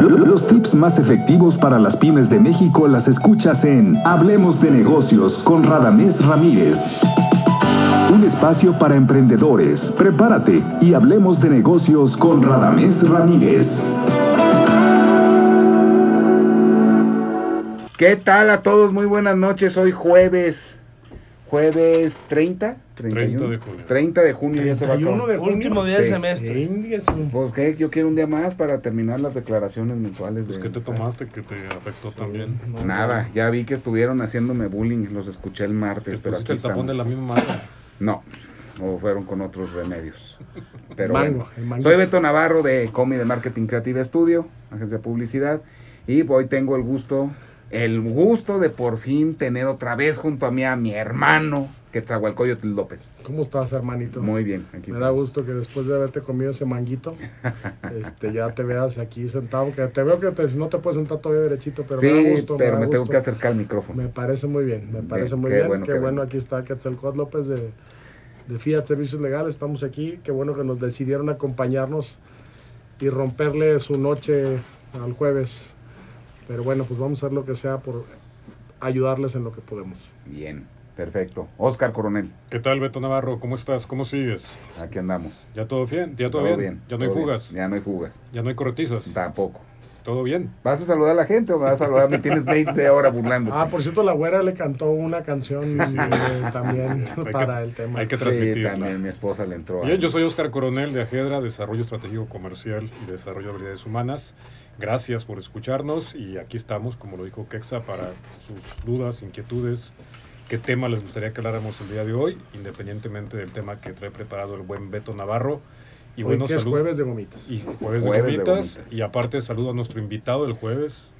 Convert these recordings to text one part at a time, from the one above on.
Los tips más efectivos para las pymes de México las escuchas en Hablemos de negocios con Radamés Ramírez. Un espacio para emprendedores. Prepárate y hablemos de negocios con Radamés Ramírez. ¿Qué tal a todos? Muy buenas noches. Hoy jueves. Jueves 30, 31, 30 de junio. 30 de junio ya se va a 31 acabar. de junio. Último día del Sí. semestre. Pues que yo quiero un día más para terminar las declaraciones mensuales. Pues, de- ¿qué te tomaste que te afectó Sí, también? no, Nada, ya vi que estuvieron haciéndome bullying, los escuché el ¿Te martes, pero aquí el tapón de la misma madre? No, o fueron con otros remedios. Pero Mango, bueno. el mango. Soy Beto Navarro de Comi de Marketing Creative Studio, agencia de publicidad, y hoy tengo el gusto, el gusto de por fin tener otra vez junto a mí a mi hermano, Quetzalcoyotl López. ¿Cómo estás, hermanito? Muy bien, aquí Me da gusto que después de haberte comido ese manguito, este, ya te veas aquí sentado. Que te veo que te- no te puedes sentar todavía derechito, pero me da Sí, gusto. pero me tengo que acercar al micrófono. Me parece muy bien, me parece Bien, muy qué bien. bueno qué bueno, aquí está Quetzalcóatl López de, de Fiat Servicios Legales. Estamos aquí. Qué bueno que nos decidieron acompañarnos y romperle su noche al jueves. Pero bueno, pues vamos a hacer lo que sea por ayudarles en lo que podemos. Bien, perfecto. Oscar Coronel, ¿Qué tal, Beto Navarro? ¿Cómo estás? ¿Cómo sigues? aquí andamos. ¿Ya todo bien? ¿Ya todo, bien? ¿Ya no hay bien. fugas? Ya no hay fugas. ¿Ya no hay corretizas? Tampoco. ¿Todo bien? ¿Vas a saludar a la gente o me vas a saludar? Me tienes 20 horas burlando. Ah, por cierto, la güera le cantó una canción eh, también Hay que- para el tema. Hay que Sí, transmitirla. también mi esposa le entró. a- Bien, yo soy Oscar Coronel de Ajedra, Desarrollo Estratégico Comercial y Desarrollo de Habilidades Humanas. Gracias por escucharnos y aquí estamos, como lo dijo Kexa, para sus dudas, inquietudes, qué tema les gustaría que habláramos el día de hoy, independientemente del tema que trae preparado el buen Beto Navarro. Y Hoy bueno, que es salud- jueves de gomitas. Y jueves, de Jueves de gomitas. gomitas. Y aparte saludo a nuestro invitado del jueves,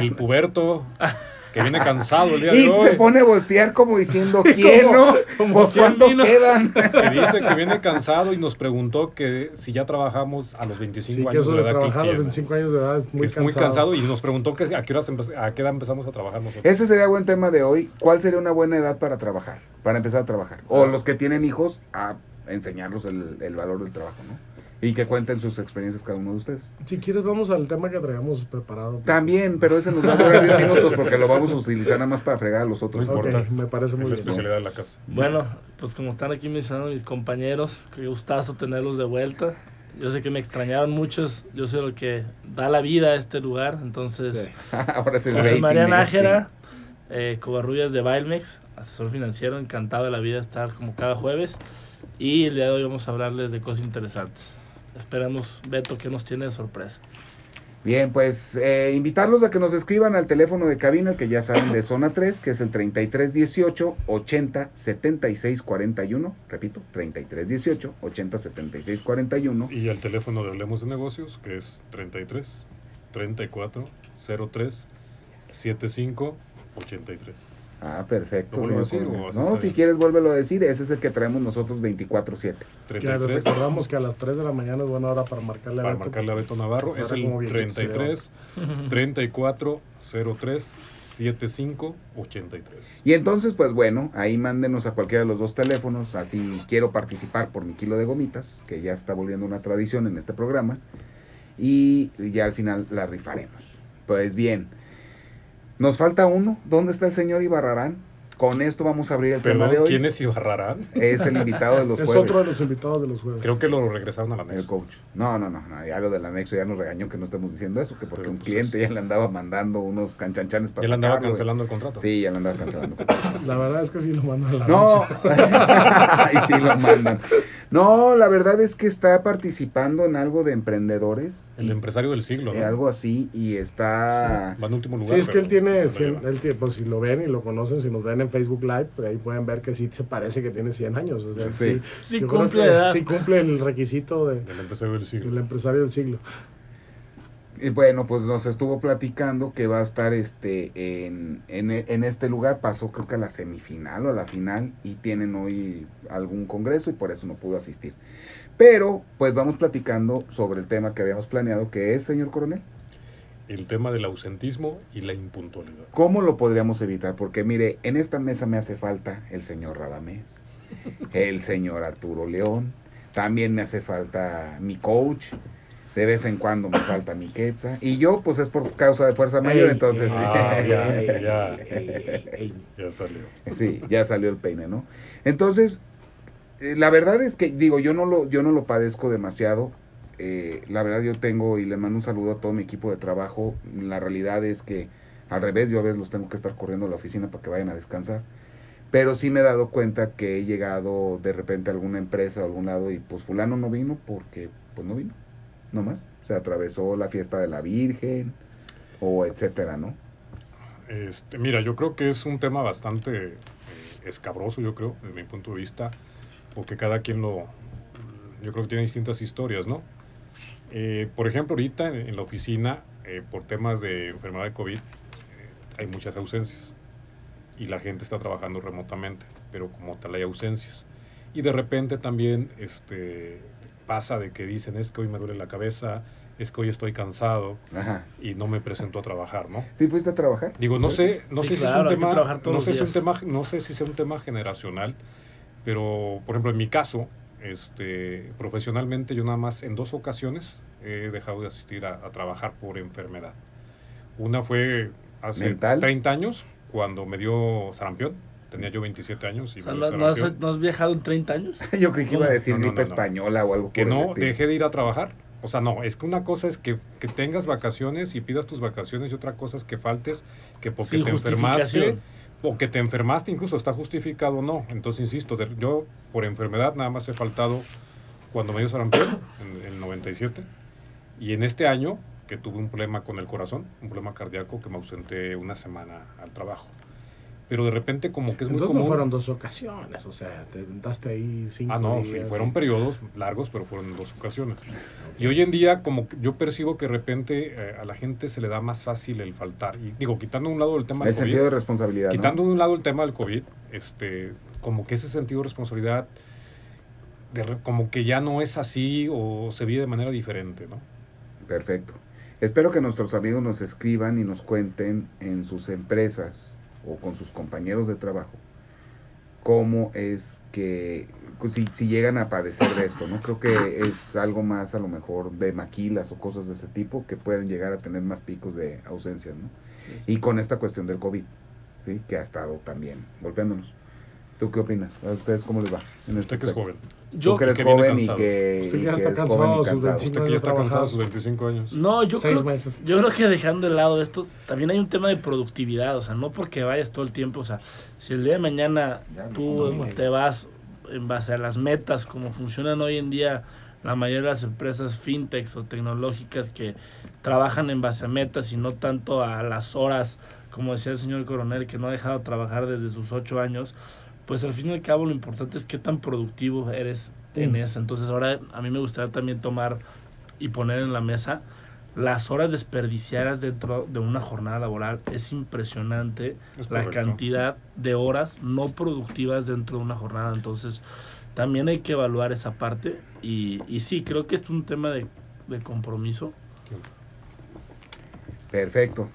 el puberto, que viene cansado el día de Y hoy. se pone a voltear como diciendo, ¿quién no? como Pues cuántos vino. quedan. Que dice que viene cansado y nos preguntó que si ya trabajamos a los 25 Sí, que años eso de de edad que trabajar a los tiene. 25 años de edad es Que muy es cansado. muy cansado y nos preguntó que a qué, horas a qué edad empezamos a trabajar nosotros. Ese sería buen tema de hoy. ¿Cuál sería una buena edad para trabajar? Para empezar a trabajar. O los que tienen hijos, a enseñarlos el, el valor del trabajo, ¿no? Y que cuenten sus experiencias cada uno de ustedes. Si quieres, vamos al tema que traíamos preparado. También, pero ese nos va a durar 10 minutos porque lo vamos a utilizar nada más para fregar a los otros. No me parece Es muy la bien. especialidad de la casa. Bueno, pues como están aquí mencionando mis compañeros, qué gustazo tenerlos de vuelta. Yo sé que me extrañaron muchos, yo soy el que da la vida a este lugar, entonces Sí. Ahora es el José rating, María. Nájera, eh, Covarrubias de Bailmex, asesor financiero, encantado de la vida estar como cada jueves. Y el día de hoy vamos a hablarles de cosas interesantes. Esperamos, Beto, que nos tiene de sorpresa. Bien, pues eh, invitarlos a que nos escriban al teléfono de cabina, que ya saben de zona 3, que es el 3318 80 76 41. Repito, 3318 80 76 41. Y el teléfono de Hablemos de Negocios, que es 33 34 03 75 83. Ah, perfecto. ¿Lo vuelvo a decir o No, si bien? quieres, vuélvelo a decir. Ese es el que traemos nosotros 24-7. Que 33 recordamos que a las 3 de la mañana es buena hora para marcarle a para Beto. marcarle a Beto Navarro Pues es ahora el como viejito se 33 34 03 75 83. Y entonces, pues bueno, ahí mándenos a cualquiera de los dos teléfonos. Así quiero participar por mi kilo de gomitas, que ya está volviendo una tradición en este programa. Y ya al final la rifaremos. Pues bien, nos falta uno. ¿Dónde está el señor Ibarrarán? Con esto vamos a abrir el tema de Perdón, hoy. ¿quién es Ibarrarán? Es el invitado de los Es jueves. otro de los invitados de los jueves. Creo que lo regresaron a la El mesa. coach. No, no, no, no, ya lo del anexo ya nos regañó que no estemos diciendo eso, que porque Pero, un pues, cliente es- ya le andaba mandando unos canchanchanes para Ya le andaba sacarlo, cancelando el contrato. Sí, ya le andaba cancelando. La verdad es que sí lo mandan a la No, y sí lo mandan. No, la verdad es que está participando en algo de emprendedores. El y- empresario del siglo, eh, ¿no? algo así, y está... Va en último lugar. Sí, es que él tiene, él tiene- pues si lo ven y lo conocen, si nos ven en Facebook Live, pues ahí pueden ver que sí se parece que tiene 100 años. O sea, Sí. sí, cumple que. Sí cumple el requisito de, Del empresario del siglo. del empresario del siglo. Y bueno, pues nos estuvo platicando que va a estar este en, en, en este lugar. Pasó creo que a la semifinal o a la final y tienen hoy algún congreso y por eso no pudo asistir. Pero pues vamos platicando sobre el tema que habíamos planeado, que es, señor coronel. El tema del ausentismo y la impuntualidad. ¿Cómo lo podríamos evitar? Porque mire, en esta mesa me hace falta el señor Radamés, el señor Arturo León, también me hace falta mi coach, De vez en cuando me falta mi quetza. Y yo, pues es por causa de fuerza mayor, Ey, entonces. Ah, ya, Ey, ya, ey, ey. ya salió. Sí, ya salió el peine, ¿no? Entonces, eh, la verdad es que, digo, yo no lo, yo no lo padezco demasiado. Eh, la verdad yo tengo, y le mando un saludo a todo mi equipo de trabajo. La realidad es que, al revés, yo a veces los tengo que estar corriendo a la oficina para que vayan a descansar. Pero sí me he dado cuenta que he llegado de repente a alguna empresa o algún lado y pues fulano no vino porque pues no vino, no más. Se atravesó la fiesta de la Virgen o etcétera, ¿no? Este, mira, yo creo que es un tema bastante eh, escabroso, yo creo, desde mi punto de vista, porque cada quien lo, yo creo que tiene distintas historias, ¿no? Eh, por ejemplo, ahorita en, en la oficina, eh, por temas de enfermedad de COVID, eh, hay muchas ausencias y la gente está trabajando remotamente, pero como tal hay ausencias. Y de repente también este, pasa de que dicen es que hoy me duele la cabeza, es que hoy estoy cansado Ajá. y no me presento a trabajar, ¿no? ¿Sí fuiste a trabajar? Digo, no sé, no Sí, sé si claro, es hay un tema, no sé si es un tema, no sé si sea un tema generacional, pero por ejemplo en mi caso, este, profesionalmente yo nada más en dos ocasiones he dejado de asistir a, a trabajar por enfermedad. Una fue hace ¿Mental? 30 años cuando me dio sarampión, tenía yo 27 años y O sea, me ¿no, dio no has, no has viajado en 30 años? Yo creí que iba a decir No, no, gripe no, no. española o algo que por no dejé de ir a trabajar. O sea, no, es que una cosa es que, que tengas vacaciones y pidas tus vacaciones y otra cosa es que faltes, que porque Sin te enfermaste. O que te enfermaste incluso está justificado o no. Entonces, insisto, yo por enfermedad nada más he faltado cuando me dio sarampión, en el 97, y en este año que tuve un problema con el corazón, un problema cardíaco que me ausenté una semana al trabajo. Pero de repente como que es muy Entonces común... no fueron dos ocasiones, o sea, te sentaste ahí cinco Ah, no, sí, fueron y- periodos largos, pero fueron dos ocasiones. Y hoy en día, como que yo percibo que de repente eh, a la gente se le da más fácil el faltar. Y digo, quitando un lado el tema El del COVID, sentido de responsabilidad, ¿no? quitando de un lado el tema del COVID, este, como que ese sentido de responsabilidad, de como que ya no es así o se vive de manera diferente, ¿no? Perfecto. Espero que nuestros amigos nos escriban y nos cuenten en sus empresas o con sus compañeros de trabajo cómo es que pues, si, si llegan a padecer de esto, ¿no? Creo que es algo más a lo mejor de maquilas o cosas de ese tipo que pueden llegar a tener más picos de ausencias, ¿no? Y con esta cuestión del COVID, ¿sí? Que ha estado también golpeándonos. ¿Tú qué opinas? ¿A ustedes cómo les va? En este Usted que es joven. Yo, Tú que eres que joven y que, Usted ya está es cansado, sus cansado. 25 Usted que ya está cansado a sus 25 años. no, yo Seis creo, meses. yo creo que dejando de lado esto, también hay un tema de productividad, o sea, no porque vayas todo el tiempo, o sea, si el día de mañana Ya, tú no, te vas en base a las metas, como funcionan hoy en día la mayoría de las empresas fintechs o tecnológicas que trabajan en base a metas y no tanto a las horas, como decía el señor coronel, que no ha dejado de trabajar desde sus ocho años, pues al fin y al cabo lo importante es qué tan productivo eres en Mm. eso. Entonces ahora a mí me gustaría también tomar y poner en la mesa las horas desperdiciadas dentro de una jornada laboral. Es impresionante Es la cantidad de horas no productivas dentro de una jornada. Entonces también hay que evaluar esa parte y, y sí, creo que es un tema de, de compromiso. Perfecto.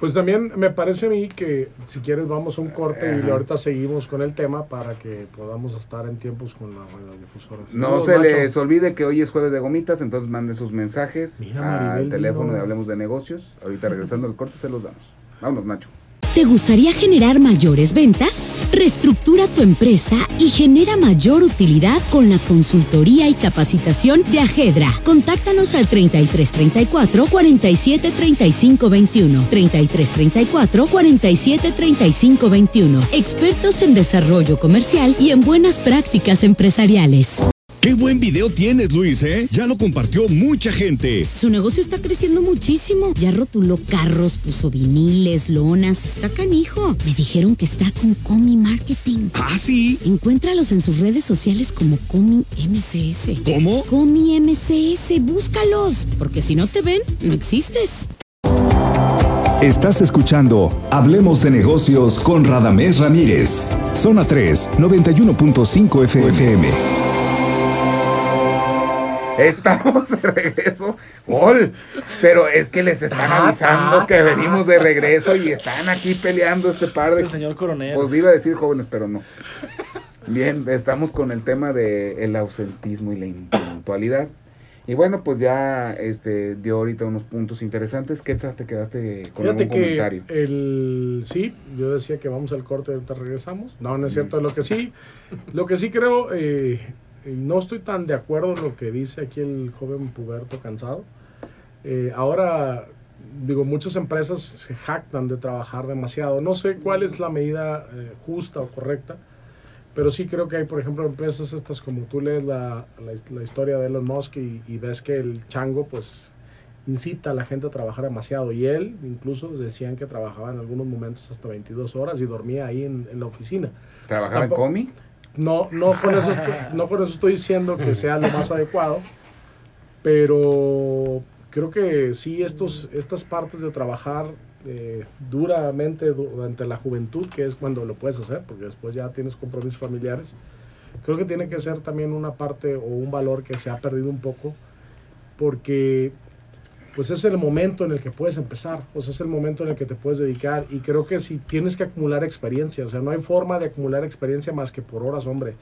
Pues también me parece a mí que si quieres vamos a un corte y ahorita seguimos con el tema para que podamos estar en tiempos con la radiodifusora. No Saludos, se Nacho. les olvide que hoy es jueves de gomitas, entonces manden sus mensajes Mira, al Maribel teléfono de Hablemos de Negocios. Ahorita regresando al corte se los damos. Vámonos, Nacho. ¿Te gustaría generar mayores ventas? Reestructura tu empresa y genera mayor utilidad con la consultoría y capacitación de Ajedra. Contáctanos al 3334 47 35 21. 3334 47 35 21. Expertos en desarrollo comercial y en buenas prácticas empresariales. Qué buen video tienes, Luis, ¿eh? Ya lo compartió mucha gente. Su negocio está creciendo muchísimo. Ya rotuló carros, puso viniles, lonas. Está canijo. Me dijeron que está con Comi Marketing. ¿Ah, sí? Encuéntralos en sus redes sociales como Comi MCS. ¿Cómo? Comi MCS, búscalos. Porque si no te ven, no existes. Estás escuchando Hablemos de negocios con Radamés Ramírez. Zona 3, 91.5 FM. Estamos de regreso. ¡Gol! Pero es que les están Ta, avisando ta, que ta. venimos de regreso y están aquí peleando este par de... El señor coronel. Pues iba a decir jóvenes, pero no. Bien, estamos con el tema del el ausentismo y la impuntualidad. Y bueno, pues ya este dio ahorita unos puntos interesantes. Quetzal, te quedaste con Fíjate algún que comentario. el sí, yo decía que vamos al corte y ahorita regresamos. No, no es cierto. Lo que sí, lo que sí creo, eh, no estoy tan de acuerdo en lo que dice aquí el joven puberto cansado. Eh, ahora, digo, muchas empresas se jactan de trabajar demasiado. No sé cuál es la medida eh, justa o correcta, pero sí creo que hay, por ejemplo, empresas estas como tú lees la, la, la historia de Elon Musk y, y ves que el chango, pues, incita a la gente a trabajar demasiado. Y él, incluso, decían que trabajaba en algunos momentos hasta 22 horas y dormía ahí en, en la oficina. ¿Trabajaba en Comi? No, no con eso, estoy, no con eso estoy diciendo que sea lo más adecuado, pero creo que sí, estos, estas partes de trabajar eh, duramente durante la juventud, que es cuando lo puedes hacer, porque después ya tienes compromisos familiares, creo que tiene que ser también una parte o un valor que se ha perdido un poco, porque pues es el momento en el que puedes empezar, sea, es el momento en el que te puedes dedicar y creo que si tienes que acumular experiencia, o sea, no hay forma de acumular experiencia más que por horas, hombre.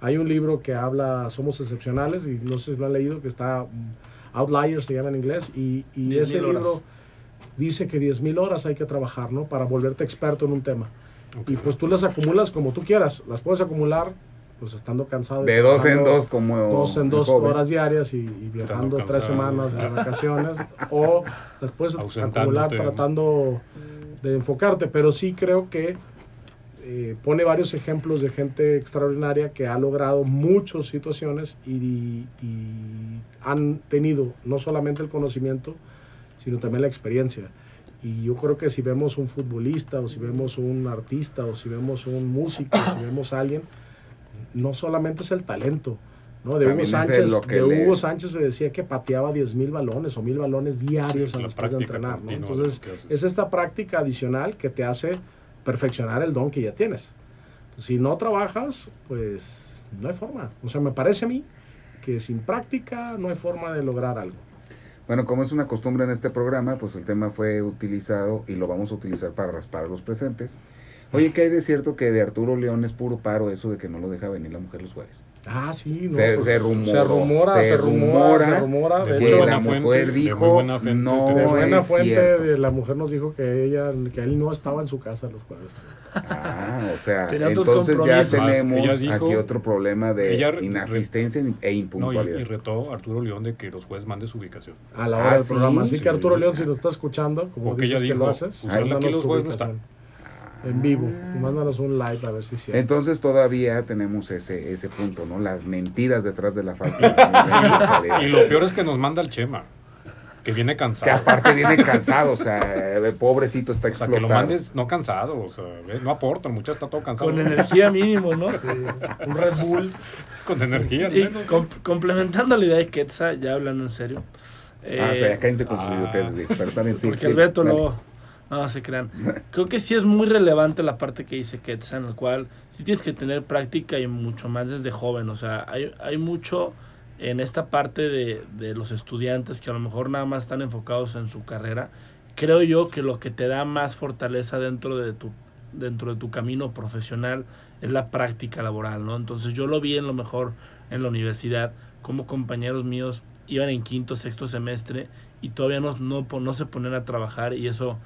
Hay un libro que habla Somos Excepcionales y no sé si lo han leído, que está mm, Outliers, se llama en inglés, y, y 10,000 ese horas. libro dice que 10.000 horas hay que trabajar, ¿no? Para volverte experto en un tema. Y pues tú las acumulas como tú quieras, las puedes acumular pues estando cansado. De dos en dos, como dos en dos joven. horas diarias y, y viajando tres semanas de vacaciones o Ausentándote, acumular tratando de enfocarte, pero sí creo que eh, pone varios ejemplos de gente extraordinaria que ha logrado muchas situaciones y, y han tenido no solamente el conocimiento, sino también la experiencia. Y yo creo que si vemos un futbolista o si vemos un artista o si vemos un músico, si vemos a alguien, no solamente es el talento. ¿no? De Hugo Sánchez, lo que de le- Hugo Sánchez se decía que pateaba 10 mil balones o mil balones diarios a La después de entrenar. Entonces, es esta práctica adicional que te hace perfeccionar el don que ya tienes. Entonces, si no trabajas, pues no hay forma. O sea, me parece a mí que sin práctica no hay forma de lograr algo. Bueno, como es una costumbre en este programa, pues el tema fue utilizado y lo vamos a utilizar para raspar a los presentes. Oye, ¿qué hay de cierto que de Arturo León es puro paro eso de que no lo deja venir la mujer los jueves? Ah, sí, no, Se- pues, se rumoró, se rumora, se rumora, se rumora. de De que hecho, buena la fuente, mujer de dijo, buena fuente, no de buena es fuente, cierto. de la mujer nos dijo que ella, que él no estaba en su casa los jueves. Ah, o sea, entonces ya tenemos dijo- aquí otro problema de ella re- inasistencia e No, y, impuntualidad. y retó a Arturo León de que los jueces mande su ubicación. A la hora Ah, del sí, programa. Así sí. que Arturo León, si nos está escuchando, como Porque dices ella que lo haces, usarla aquí los jueves no está. En vivo. Mándanos un live a ver si cierto. Entonces todavía tenemos ese, ese punto, ¿no? Las mentiras detrás de la falta de Y lo peor es que nos manda el Chema, que viene Que cansado. aparte viene cansado, o sea, el pobrecito está O sea, explotado. que lo mandes no cansado, o sea, no aporta, el muchacho está todo cansado. Con energía mínimo, ¿no? Sí, un Red Bull. Con energía, al Y menos. com- complementando la idea de Quetzal, ya hablando en serio. Ah, o sea, eh, cállense con sus ah. idioteces sí. Porque el Beto lo... No, se crean. Creo que sí es muy relevante la parte que dice Quetzal, en la cual sí tienes que tener práctica y mucho más desde joven. O sea, hay, hay mucho en esta parte de, de los estudiantes que a lo mejor nada más están enfocados en su carrera. Creo yo que lo que te da más fortaleza dentro de tu, dentro de tu camino profesional es la práctica laboral, ¿no? Entonces yo lo vi en lo mejor en la universidad, como compañeros míos iban en quinto, sexto semestre y todavía no, no, no se ponen a trabajar y eso,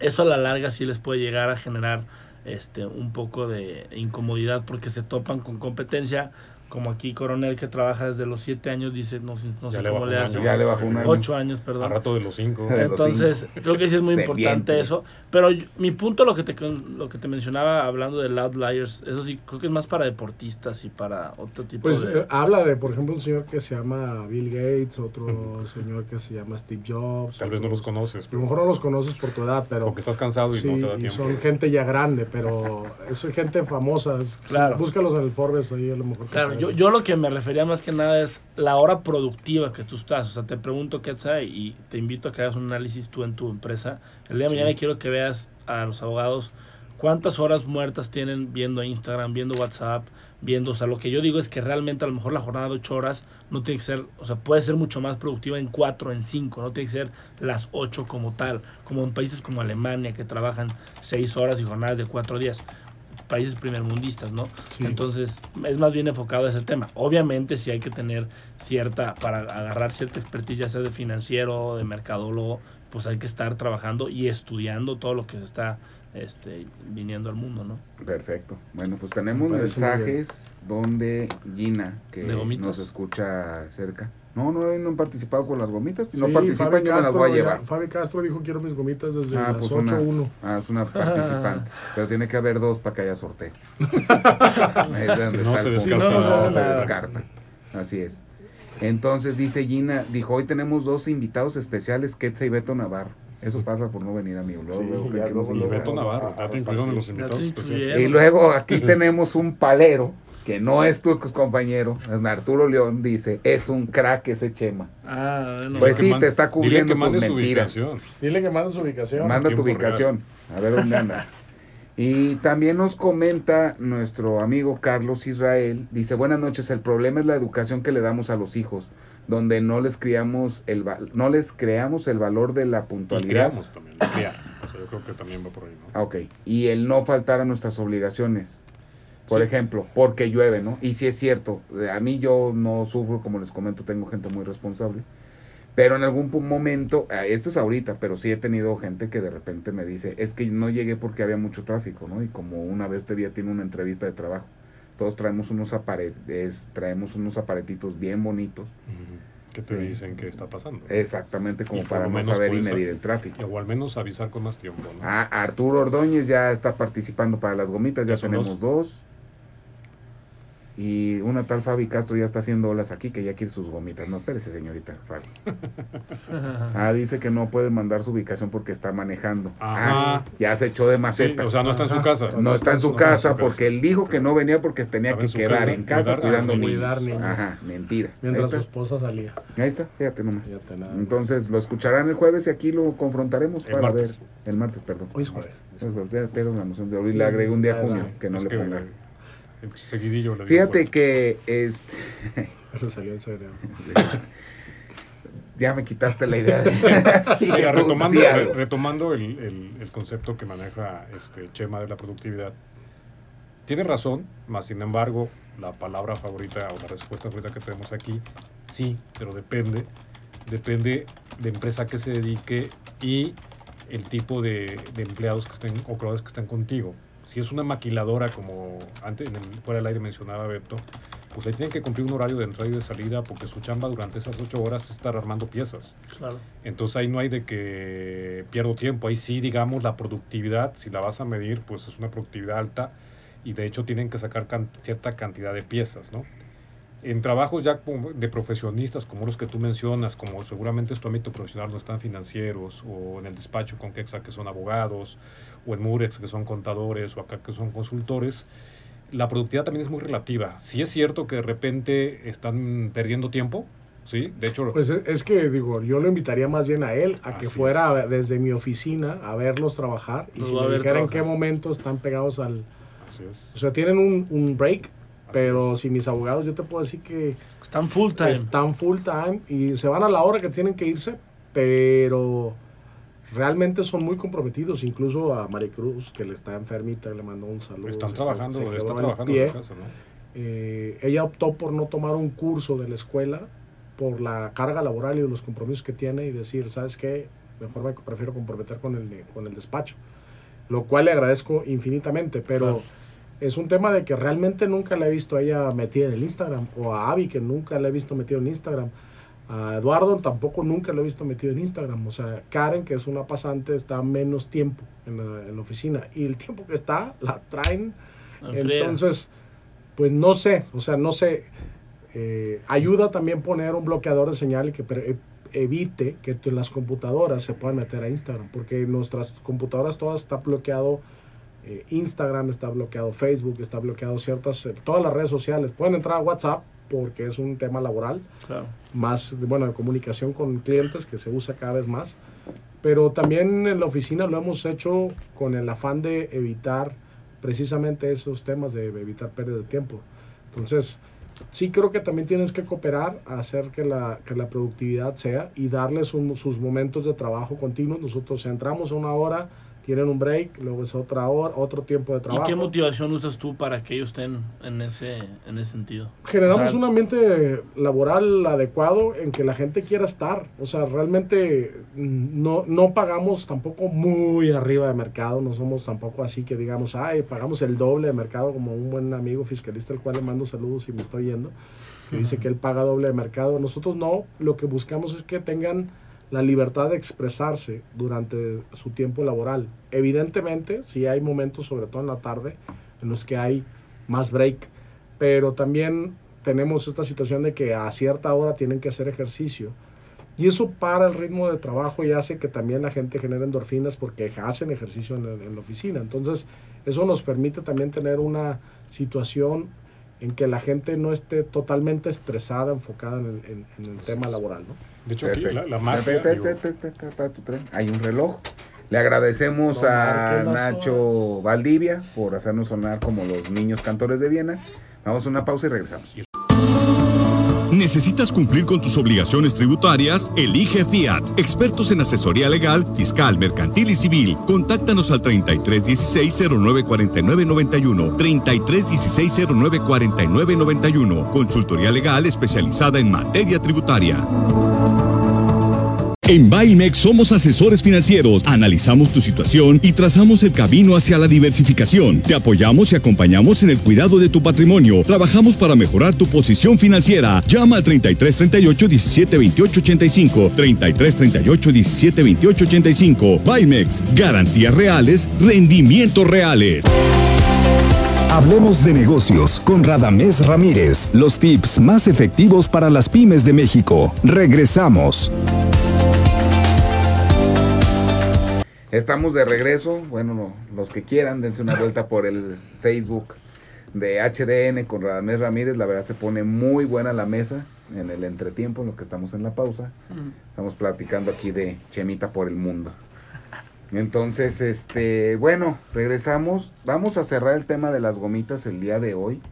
eso a la larga sí les puede llegar a generar este, un poco de incomodidad porque se topan con competencia. Como aquí Coronel que trabaja desde los siete años dice, no, sé- no sé le cómo le hace. año. Ya le bajó un año. Ocho años, A perdón. rato de los cinco. De los Entonces, creo que sí es muy importante eso. Pero yo- mi punto, lo que, te, con- lo que te mencionaba hablando de Outliers, eso sí, creo que es más para deportistas y para otro tipo Pues de... eh, habla de, por ejemplo, un señor que se llama Bill Gates, otro señor que se llama Steve Jobs. Tal vez no los conoces, A lo pero mejor no los conoces por tu edad, pero porque estás cansado y sí, no te da y tiempo. son gente ya grande, pero es gente famosa. es- Claro. Búscalos en el Forbes ahí a lo mejor. Claro, yo, yo lo que me refería más que nada es la hora productiva que tú estás. O sea, te pregunto, Quetzal, y te invito a que hagas un análisis tú en tu empresa. El día de Sí. mañana quiero que veas a los abogados cuántas horas muertas tienen viendo Instagram, viendo WhatsApp, viendo, o sea, lo que yo digo es que realmente a lo mejor la jornada de ocho horas no tiene que ser, o sea, puede ser mucho más productiva en cuatro, en cinco, no tiene que ser las ocho como tal, como en países como Alemania que trabajan seis horas y jornadas de cuatro días. Países primermundistas, ¿no? Sí. Entonces, es más bien enfocado a ese tema. Obviamente, sí hay que tener cierta, para agarrar cierta expertise, ya sea de financiero, de mercadólogo, pues hay que estar trabajando y estudiando todo lo que se está este, viniendo al mundo, ¿no? Perfecto. Bueno, pues tenemos mensajes donde Gina, que nos escucha cerca. No, no, no han participado con las gomitas. Si no participan, Fabi yo me las voy a ya- llevar. Fabi Castro dijo quiero mis gomitas desde Ah, las pues 8 una. 1. Ah, es una participante. Pero tiene que haber dos para que haya sorteo. es de donde Si no, se descarta. Si no, no se descarta. Así es. Entonces dice Gina, dijo, hoy tenemos dos invitados especiales, Ketza y Beto Navarro. Eso pasa por no venir, amigo. Luego, Sí, luego, ya creen que nos luego, Y luego. Beto. Navarro, ya te incluyeron los invitados. Y luego aquí tenemos un palero, que no es tu compañero, Arturo León, dice, es un crack ese Chema. Ah, bueno. Pues Que sí, te está cubriendo tus mentiras. ubicación. Dile que manda su ubicación. Manda tu ubicación, a ver dónde andas. Y también nos comenta nuestro amigo Carlos Israel, dice, buenas noches, el problema es la educación que le damos a los hijos, donde no les criamos el no les creamos el valor de la Y puntualidad. creamos también. O sea, yo creo que también va por ahí, ¿no? Ah, ok. Y el no faltar a nuestras obligaciones. Por Sí. ejemplo, porque llueve, ¿no? Y si es cierto, a mí yo no sufro, como les comento, tengo gente muy responsable. Pero en algún momento, eh, esto es ahorita, pero sí he tenido gente que de repente me dice, es que no llegué porque había mucho tráfico, ¿no? Y como una vez te vi a ti en una entrevista de trabajo, todos traemos unos, aparetes, traemos unos aparatitos bien bonitos, ¿Qué te Sí. dicen que está pasando? exactamente como para no saber y medir el tráfico. O al menos avisar con más tiempo, ¿no? Ah, Arturo Ordóñez ya está participando para las gomitas, ya tenemos dos. Y una tal Fabi Castro ya está haciendo olas aquí que ya quiere sus gomitas. No, espérese, señorita Fabi. Ah, dice que no puede mandar su ubicación porque está manejando. Ah, Ajá. ya se echó de Sí, maceta. o sea, no está en su casa. no está en su no está en casa porque él dijo que no venía porque tenía que quedar casa, en casa cuidar cuidando niños. Cuidar niños. Ajá, mentira. Mientras su esposa salía. ahí está, fíjate nomás. Fíjate. Entonces lo escucharán el jueves y aquí lo confrontaremos El para martes. ver. El martes, perdón. Hoy es jueves. Pues, pues, ya pierdo la emoción de hoy Sí, le agregué un día es junio que no Es le que ponga. Seguidillo le Fíjate que este Pero salió en serio. ya me quitaste la idea. de- Sí, Mira, tú, retomando, re- el, el- el concepto que maneja este Chema de la productividad, tiene razón, más sin embargo, la palabra favorita o la respuesta favorita que tenemos aquí, sí, pero depende, depende de empresa que se dedique y el tipo de, de empleados que estén o colaboradores que estén contigo. Si es una maquiladora, como antes en el- fuera del aire mencionaba Beto, pues ahí tienen que cumplir un horario de entrada y de salida porque su chamba durante esas ocho horas es estar armando piezas. Claro. Entonces ahí no hay de que pierdo tiempo, ahí sí, digamos, la productividad, si la vas a medir, pues es una productividad alta y de hecho tienen que sacar can- cierta cantidad de piezas, ¿no? En trabajos ya de profesionistas como los que tú mencionas, como seguramente es tu ámbito profesional, donde están financieros, o en el despacho con Quexa que son abogados, o en Murex que son contadores, o acá que son consultores, la productividad también es muy relativa. Sí es cierto que de repente están perdiendo tiempo, ¿sí? De hecho, Pues es es que, digo, yo lo invitaría más bien a él, a que fuera es. desde mi oficina a verlos trabajar y Los si me dijera en trabajar. qué momento están pegados al... así es. O sea, tienen un, un break, pero si mis abogados, yo te puedo decir que Están full time. están full time y se van a la hora que tienen que irse, pero realmente son muy comprometidos. Incluso a Maricruz, que le está enfermita, le mandó un saludo. Están se- trabajando, se el trabajando pie. en casa, ¿no? Eh, ella optó por no tomar un curso de la escuela por la carga laboral y los compromisos que tiene y decir, ¿sabes qué? Mejor me prefiero comprometer con el, con el despacho. Lo cual le agradezco infinitamente, pero Claro. es un tema de que realmente nunca la he visto a ella metida en el Instagram, o a Abby, que nunca la he visto metido en Instagram. A Eduardo tampoco nunca lo he visto metido en Instagram. O sea, Karen, que es una pasante, está menos tiempo en la, en la oficina. Y el tiempo que está, la traen entonces, pues no sé, o sea, no sé. eh, ayuda también poner un bloqueador de señal que pre- e- evite que las computadoras se puedan meter a Instagram, porque nuestras computadoras todas está bloqueado eh, Instagram, está bloqueado Facebook, está bloqueado ciertas, eh, todas las redes sociales. Pueden entrar a WhatsApp porque es un tema laboral, Claro. más, de- bueno, de comunicación con clientes que se usa cada vez más. Pero también en la oficina lo hemos hecho con el afán de evitar precisamente esos temas de evitar pérdida de tiempo. Entonces, sí creo que también tienes que cooperar a hacer que la, que la productividad sea y darles un- sus momentos de trabajo continuos. Nosotros entramos a una hora, tienen un break, luego es otra hora, otro tiempo de ¿Y trabajo. qué motivación usas tú para que ellos estén en ese, en ese sentido? Generamos O sea, un ambiente laboral adecuado en que la gente quiera estar. O sea, realmente mm, no, no pagamos tampoco muy arriba de mercado, no somos tampoco así que digamos, ay, pagamos el doble de mercado como un buen amigo fiscalista al cual le mando saludos y me estoy yendo, que dice que él paga doble de mercado. Nosotros no, lo que buscamos es que tengan la libertad de expresarse durante su tiempo laboral. Evidentemente, si hay momentos, sobre todo en la tarde, en los que hay más break, pero también tenemos esta situación de que a cierta hora tienen que hacer ejercicio. Y eso para el ritmo de trabajo y hace que también la gente genere endorfinas porque hacen ejercicio en, la oficina. Entonces, eso nos permite también tener una situación en que la gente no esté totalmente estresada, enfocada en el, en- en el tema laboral. ¿no? De hecho, aquí la, Perfecto. la tu tren. Hay un reloj. Le agradecemos No a Nacho horas. Valdivia por hacernos sonar como los niños cantores de Viena. Vamos a una pausa y regresamos. ¿Necesitas cumplir con tus obligaciones tributarias? Elige Fiat, expertos en asesoría legal, fiscal, mercantil y civil. Contáctanos al 3316 094991, 3316 094991. Consultoría legal especializada en materia tributaria. En Baimex somos asesores financieros, analizamos tu situación y trazamos el camino hacia la diversificación. Te apoyamos y acompañamos en el cuidado de tu patrimonio. Trabajamos para mejorar tu posición financiera. Llama al 33 38 17 28 85. 33 38 17 28 85. Baimex, garantías reales, rendimientos reales. Hablemos de negocios con Radamés Ramírez. Los tips más efectivos para las pymes de México. Regresamos. Estamos de regreso. Bueno, no, los que quieran, dense una vuelta por el Facebook de HDN con Radamés Ramírez. La verdad se pone muy buena la mesa en el entretiempo, en lo que estamos en la pausa. Estamos platicando aquí de Chemita por el mundo. Entonces, este, bueno, regresamos. Vamos a cerrar el tema de las gomitas el día de hoy.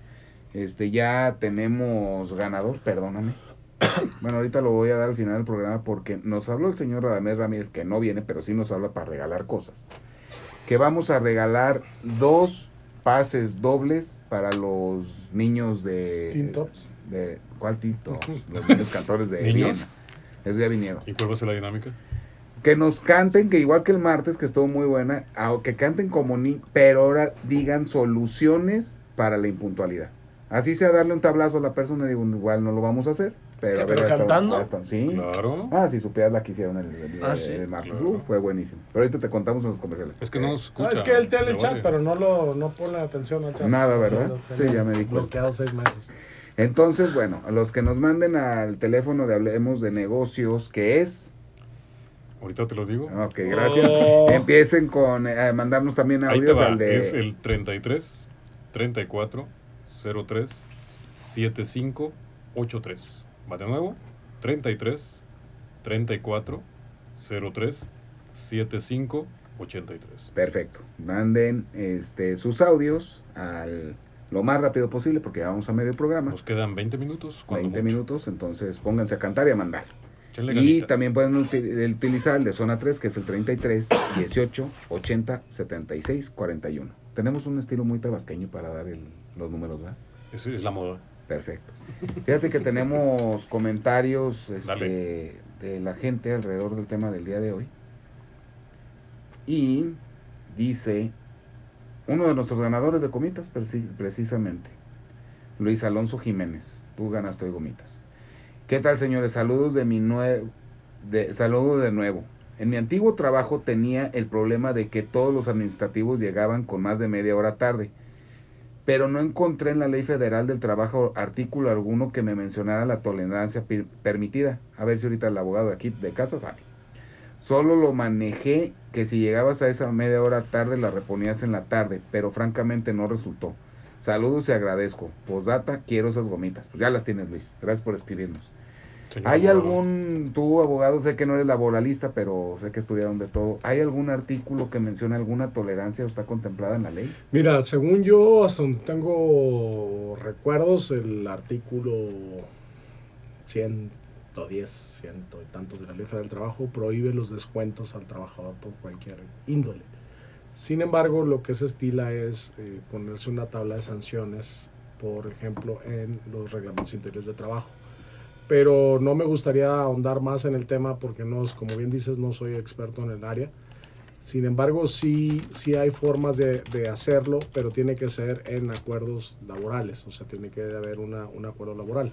Este, ya tenemos ganador, perdóname. Bueno, ahorita lo voy a dar al final del programa porque nos habló el señor Radamés Ramírez, que no viene, pero sí nos habla para regalar cosas. Que vamos a regalar dos pases dobles para los niños de... Teen Tops. De, ¿Cuál Teen Tops? Los niños cantores de ¿Niños? Viena. Esos ya vinieron. ¿Y cuál va a ser la dinámica? Que nos canten, que igual que el martes, que estuvo muy buena, que canten como ni, pero ahora digan soluciones para la impuntualidad. Así sea darle un tablazo a la persona, digo, igual no lo vamos a hacer, pero, a ver, ¿Pero hasta- cantando? sí. Claro. Ah, si supieras la que hicieron el, el- Ah, el- sí. el martes. Claro. Uh, fue buenísimo. Pero ahorita te contamos en los comerciales. Es que no nos escucha. No, es que él te da el chat, vale. pero no lo no pone atención al chat. Nada, ¿verdad? Sí, ya me di cuenta. Bloqueado seis meses. Entonces, bueno, a los que nos manden al teléfono de Hablemos de Negocios, que es... Ahorita te lo digo. Ok, gracias. Oh. Empiecen con eh, mandarnos también Ahí te audios va. al de... Es el 33 34 03 75 83. Va de nuevo. 33 34 03 75 83. Perfecto. Manden este, sus audios al lo más rápido posible porque ya vamos a medio programa. Nos quedan 20 minutos. cuando 20 mucho. minutos, entonces pónganse a cantar y a mandar. Y ganitas. también pueden uti- utilizar el de zona 3, que es el 33 18 80 76 41. Tenemos un estilo muy tabasqueño para dar el- los números, ¿verdad? Esa es la moda. Perfecto. Fíjate que tenemos comentarios este, de la gente alrededor del tema del día de hoy. Y dice uno de nuestros ganadores de gomitas, preci- precisamente, Luis Alonso Jiménez. Tú ganaste hoy gomitas. ¿Qué tal, señores? Saludos de mi nuevo, de, saludos de nuevo. En mi antiguo trabajo tenía el problema de que todos los administrativos llegaban con más de media hora tarde pero no encontré en la ley federal del trabajo artículo alguno que me mencionara la tolerancia permitida. A ver si ahorita el abogado de aquí de casa sabe. Solo lo manejé que si llegabas a esa media hora tarde la reponías en la tarde, pero francamente no resultó. Saludos y agradezco. Postdata, quiero esas gomitas. Pues ya las tienes, Luis. Gracias por escribirnos. Señor ¿Hay abogado. algún, tú abogado, sé que no eres laboralista, pero sé que estudiaron de todo, ¿hay algún artículo que mencione alguna tolerancia o está contemplada en la ley? Mira, según yo, hasta donde tengo recuerdos, el artículo 110, ciento y tantos de la Ley Federal del Trabajo prohíbe los descuentos al trabajador por cualquier índole. Sin embargo, lo que se estila es eh, ponerse una tabla de sanciones, por ejemplo, en los reglamentos interiores de trabajo. Pero no me gustaría ahondar más en el tema porque no es, como bien dices, no soy experto en el área. Sin embargo, sí, sí hay formas de, hacerlo, pero tiene que ser en acuerdos laborales, o sea, tiene que haber una, un acuerdo laboral.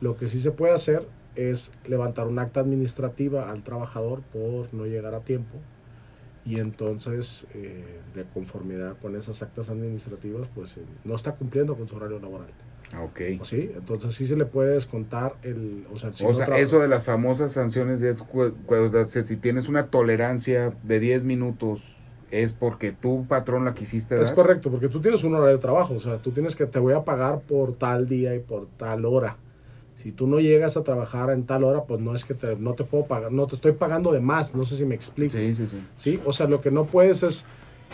Lo que sí se puede hacer es levantar un acta administrativa al trabajador por no llegar a tiempo y entonces eh, de conformidad con esas actas administrativas pues eh, no está cumpliendo con su horario laboral. Ah, Ok. ¿O sí? Entonces sí se le puede descontar el... O sea, si o no sea, tra- eso de las famosas sanciones es si tienes una tolerancia de 10 minutos es porque tu patrón la quisiste dar. Es correcto, porque tú tienes un horario de trabajo, o sea, tú tienes que te voy a pagar por tal día y por tal hora. Si tú no llegas a trabajar en tal hora, pues no es que te, no te puedo pagar, no te estoy pagando de más, no sé si me explico. Sí, sí, sí. ¿sí? O sea, lo que no puedes es,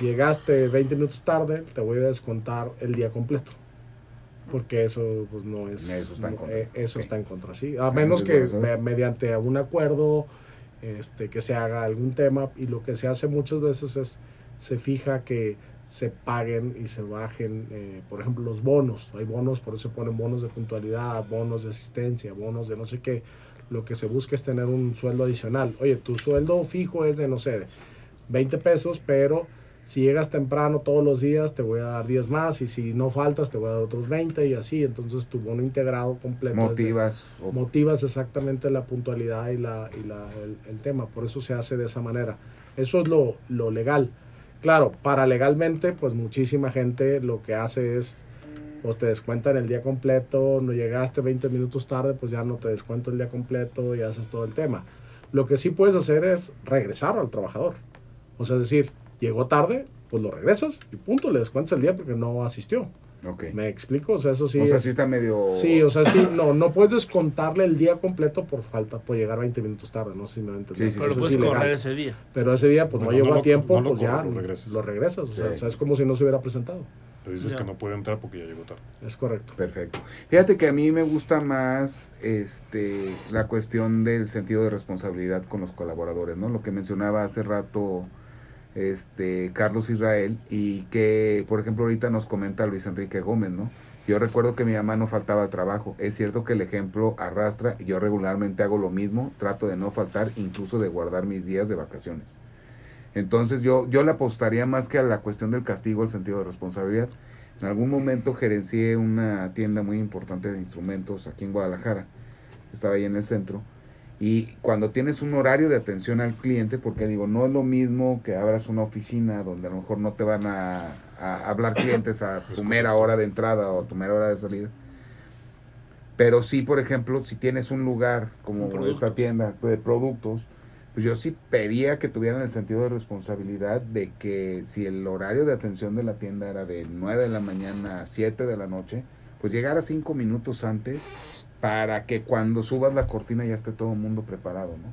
llegaste 20 minutos tarde, te voy a descontar el día completo. Porque eso pues no es... Eso está en contra. eh, eso está en contra, sí. A menos que me- mediante un acuerdo, este, que se haga algún tema, y lo que se hace muchas veces es, se fija que se paguen y se bajen, eh, por ejemplo, los bonos. Hay bonos, por eso se ponen bonos de puntualidad, bonos de asistencia, bonos de no sé qué. Lo que se busca es tener un sueldo adicional. Oye, tu sueldo fijo es de, no sé, de 20 pesos, pero si llegas temprano todos los días te voy a dar 10 más y si no faltas te voy a dar otros 20 y así. Entonces tu bono integrado completo. Motivas. o- motivas exactamente la puntualidad y, la, y la- el, el tema. Por eso se hace de esa manera. Eso es lo, lo legal. Claro, para legalmente, pues muchísima gente lo que hace es, pues te descuentan el día completo, no llegaste 20 minutos tarde, pues ya no te descuento el día completo y haces todo el tema. Lo que sí puedes hacer es regresar al trabajador. O sea, es decir, llegó tarde, pues lo regresas y punto, le descuentas el día porque no asistió. ¿Me explico? O sea, eso sí o sea, es- sí está medio... Sí, o sea, sí, no, no puedes descontarle el día completo por falta, por llegar 20 minutos tarde, no sé si me. Sí, sí, Pero puedes ilegal. correr ese día. Pero ese día, pues no, No, llegó no a tiempo, no pues ya lo regresas. lo regresas. O sea, Sí. o sea, es como si no se hubiera presentado. Le dices Ya. que no puede entrar porque ya llegó tarde. Es correcto. Perfecto. Fíjate que a mí me gusta más este la cuestión del sentido de responsabilidad con los colaboradores, ¿no? Lo que mencionaba hace rato este Carlos Israel y que, por ejemplo, ahorita nos comenta Luis Enrique Gómez, ¿no? Yo recuerdo que mi mamá no faltaba al trabajo. Es cierto que el ejemplo arrastra y yo regularmente hago lo mismo, trato de no faltar, incluso de guardar mis días de vacaciones. Entonces yo, yo le apostaría más que a la cuestión del castigo, el sentido de responsabilidad. En algún momento gerencié una tienda muy importante de instrumentos aquí en Guadalajara. Estaba ahí en el centro. Y cuando tienes un horario de atención al cliente, porque digo, no es lo mismo que abras una oficina donde a lo mejor no te van a, a hablar clientes a tu mera hora de entrada o a tu mera hora de salida. Pero sí, por ejemplo, si tienes un lugar como Productos. esta tienda de productos, pues yo sí pedía que tuvieran el sentido de responsabilidad de que si el horario de atención de la tienda era de 9 de la mañana a 7 de la noche, pues llegara 5 minutos antes para que cuando subas la cortina ya esté todo el mundo preparado, ¿no?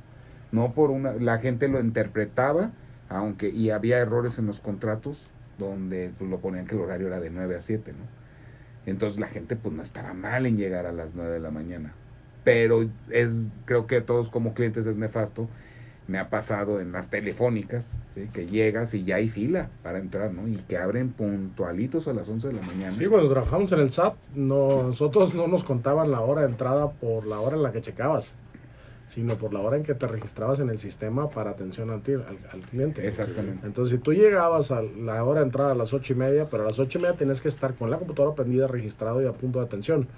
No por una, la gente lo interpretaba, aunque, y había errores en los contratos donde pues, lo ponían que el horario era de 9 a 7, ¿no? Entonces la gente pues no estaba mal en llegar a las 9 de la mañana. Pero es, creo que todos como clientes es nefasto. Me ha pasado en las telefónicas, ¿sí? que llegas y ya hay fila para entrar, ¿no? Y que abren puntualitos a las 11 de la mañana. Sí, cuando trabajamos en el SAT, no, nosotros no nos contaban la hora de entrada por la hora en la que checabas, sino por la hora en que te registrabas en el sistema para atención al, al, al cliente. Exactamente. Entonces, si tú llegabas a la hora de entrada a las ocho y media, pero a las ocho y media tenías que estar con la computadora prendida, registrado y a punto de atención,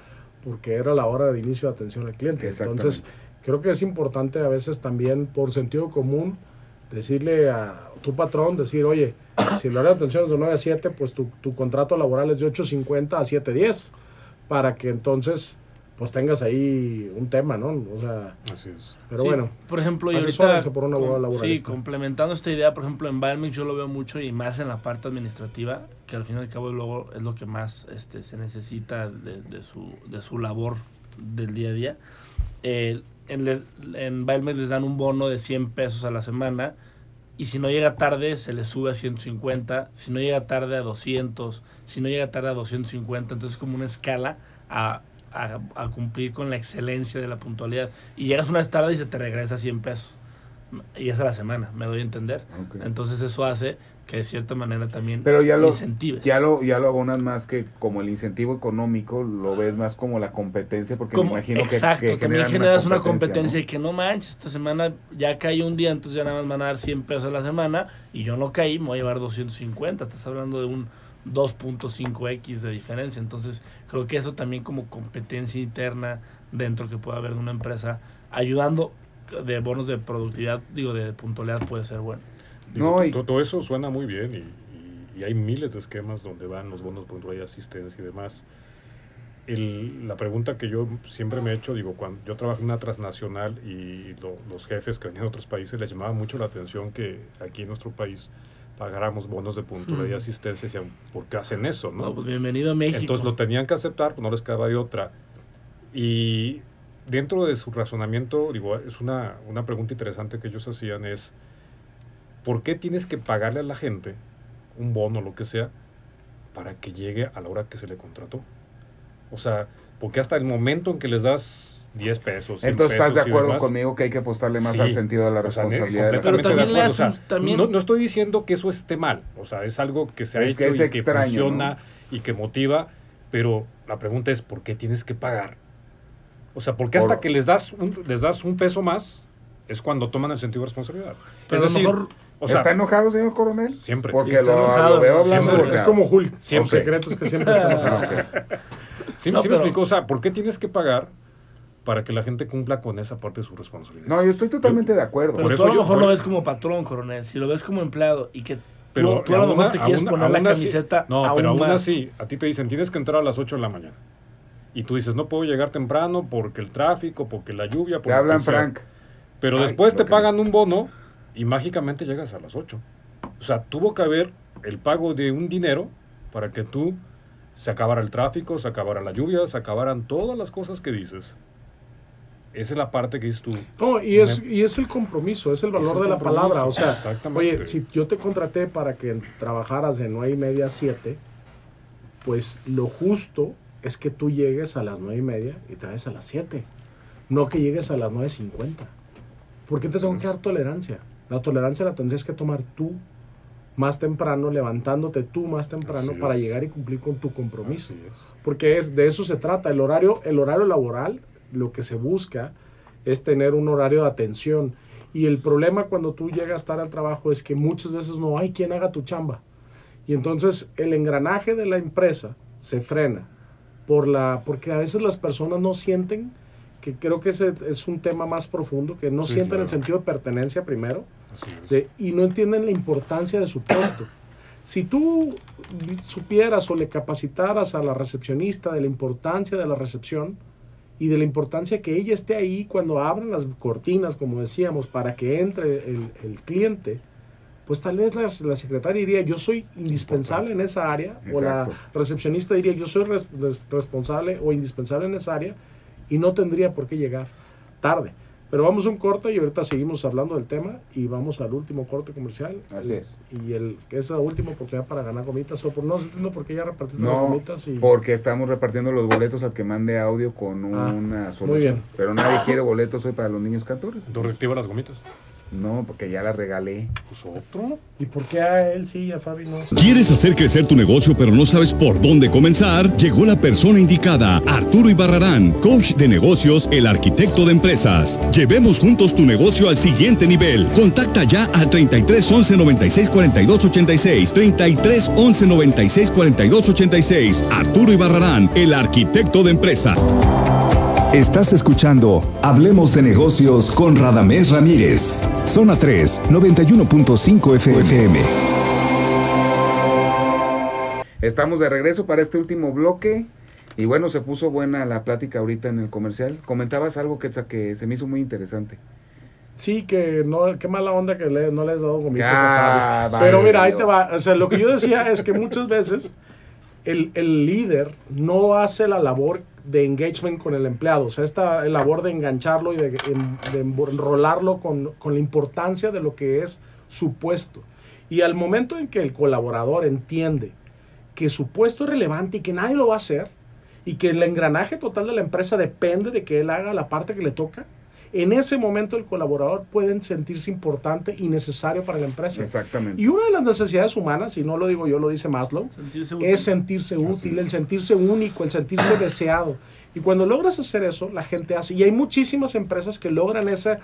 porque era la hora de inicio de atención al cliente. Entonces. Creo que es importante a veces también, por sentido común, decirle a tu patrón, decir, oye, si el horario de atención es de 9 a 7, pues tu, tu contrato laboral es de 8.50 a 7.10, para que entonces pues tengas ahí un tema, ¿no? O sea, Así es. pero Sí, bueno, Por ejemplo, y ahorita, por un abogado com-. Sí, complementando esta idea, por ejemplo, en Balmex yo lo veo mucho y más en la parte administrativa, que al fin y al cabo luego es lo que más este, se necesita de, de su, de su labor del día a día. Eh, en, les- en les dan un bono de 100 pesos a la semana y si no llega tarde se le sube a 150, si no llega tarde a 200, si no llega tarde a 250, entonces es como una escala a, a, a cumplir con la excelencia de la puntualidad. Y llegas una vez tarde y se te regresa 100 pesos. Y es a la semana, me doy a entender. Entonces eso hace que de cierta manera también Pero ya lo, incentives. ya lo, ya lo abonas más que como el incentivo económico, lo ves más como la competencia, porque Como- me imagino que- exacto, que, también generan generas una competencia ¿no? y que no manches, esta semana ya caí un día, entonces ya nada más van a dar 100 pesos a la semana y yo no caí, me voy a llevar 250, estás hablando de un 2.5x de diferencia, entonces creo que eso también como competencia interna dentro que pueda haber de una empresa ayudando de bonos de productividad, digo de puntualidad puede ser bueno. Digo, No, y- to- todo eso suena muy bien y, y- y hay miles de esquemas donde van los bonos puntual y asistencia y demás. El- la pregunta que yo siempre me he hecho, digo, cuando yo trabajo en una transnacional y lo- los jefes que venían de otros países les llamaba mucho la atención que aquí en nuestro país pagáramos bonos de puntualidad y Ujú. asistencia, y decían, ¿por qué hacen eso? No, ¿no? pues bienvenido a México. Entonces lo tenían que aceptar, pues no les quedaba de otra. Y dentro de su razonamiento, digo, es una, una pregunta interesante que ellos hacían es, ¿por qué tienes que pagarle a la gente un bono, lo que sea, para que llegue a la hora que se le contrató? O sea, porque hasta el momento en que les das 10 pesos, 100 Entonces estás de pesos acuerdo demás, conmigo que hay que apostarle más Sí. al sentido de la o sea, responsabilidad. Pero también de le. O sea, también- no, no estoy diciendo que eso esté mal. O sea, es algo que se ha Es hecho que es y que funciona ¿no? y que motiva. Pero la pregunta es, ¿por qué tienes que pagar? O sea, ¿por qué hasta Por- que les das, un, les das un peso más es cuando toman el sentido de responsabilidad? Pero es a lo decir, mejor o sea, ¿Está enojado, señor coronel? siempre. Porque lo, enojado, lo veo hablando. siempre. porque- Es como Hulk. Siempre. Los secretos que siempre. Sí, No, sí me explico. O sea, ¿por qué tienes que pagar para que la gente cumpla con esa parte de su responsabilidad? No, yo estoy totalmente de acuerdo. Pero Por tú eso a lo yo- mejor por- lo ves como patrón, coronel. Si lo ves como empleado y que Pero tú, tú a lo mejor te quieres poner la así- camiseta no, aún pero aún más. así, a ti te dicen, tienes que entrar a las 8 de la mañana. Y tú dices, no puedo llegar temprano porque el tráfico, porque la lluvia, porque Te hablan lo que sea". Frank. Pero Ay, después te pagan un bono y mágicamente llegas a las 8. O sea, tuvo que haber el pago de un dinero para que tú se acabara el tráfico, se acabara la lluvia, se acabaran todas las cosas que dices. Esa es la parte que dices tú. No, y es, y es el compromiso, es el valor Es el de la palabra. O sea, oye, si yo te contraté para que trabajaras de 9 y media a 7, pues lo justo es que tú llegues a las 9 y media y te vayas a las 7. No que llegues a las 9.50. ¿Por qué te tengo que dar tolerancia? La tolerancia la tendrías que tomar tú más temprano, levantándote tú más temprano Así para es. llegar y cumplir con tu compromiso es. porque es de eso se trata. El horario, el horario laboral, lo que se busca es tener un horario de atención. Y el problema cuando tú llegas tarde al trabajo es que muchas veces no hay quien haga tu chamba. Y entonces el engranaje de la empresa se frena por la, porque a veces las personas no sienten, que creo que ese es un tema más profundo, que no Sí, sienten el claro. sentido de pertenencia primero de- y no entienden la importancia de su puesto. Si tú supieras o le capacitaras a la recepcionista de la importancia de la recepción y de la importancia que ella esté ahí cuando abran las cortinas, como decíamos, para que entre el, el cliente, pues tal vez la, la secretaria diría, yo soy indispensable en esa área, o la Exacto. recepcionista diría, yo soy res- res- responsable o indispensable en esa área, y no tendría por qué llegar tarde. Pero vamos a un corte y ahorita seguimos hablando del tema y vamos al último corte comercial. Así Y- es. Y el, que es la última oportunidad para ganar gomitas. O por, no entiendo por qué ya repartiste las gomitas. Y, porque estamos repartiendo los boletos al que mande audio con Ah, una solución. muy bien. Pero nadie quiere boletos hoy para los niños cantores. ¿Tú reactivas las gomitas? No, porque ya las regalé. Pues otro. ¿Y por qué a él sí y a Fabi no? ¿Quieres hacer crecer tu negocio pero no sabes por dónde comenzar? Llegó la persona indicada, Arturo Ibarrarán, coach de negocios, el arquitecto de empresas. Llevemos juntos tu negocio al siguiente nivel. Contacta ya al 33 11 96 42 86, 33 11 96 42 86. Arturo Ibarrarán, el arquitecto de empresas. Estás escuchando Hablemos de negocios con Radamés Ramírez. Zona 3, 91.5 FM. Estamos de regreso para este último bloque. Y bueno, se puso buena la plática ahorita en el comercial. Comentabas algo que, que se me hizo muy interesante. Sí, que no, qué mala onda que le- no le has dado gomitas Ya, a vale, Pero mira, ahí te va. O sea, lo que yo decía es que muchas veces el, el líder no hace la labor de engagement con el empleado. O sea, esta labor de engancharlo y de, en- de enrolarlo con, con la importancia de lo que es su puesto. Y al momento en que el colaborador entiende que su puesto es relevante y que nadie lo va a hacer, y que el engranaje total de la empresa depende de que él haga la parte que le toca, en ese momento el colaborador puede sentirse importante y necesario para la empresa. Exactamente. Y una de las necesidades humanas, y no lo digo yo, lo dice Maslow, Sentirse es sentirse útil, el sentirse único, el sentirse deseado. Y cuando logras hacer eso, la gente hace. Y hay muchísimas empresas que logran ese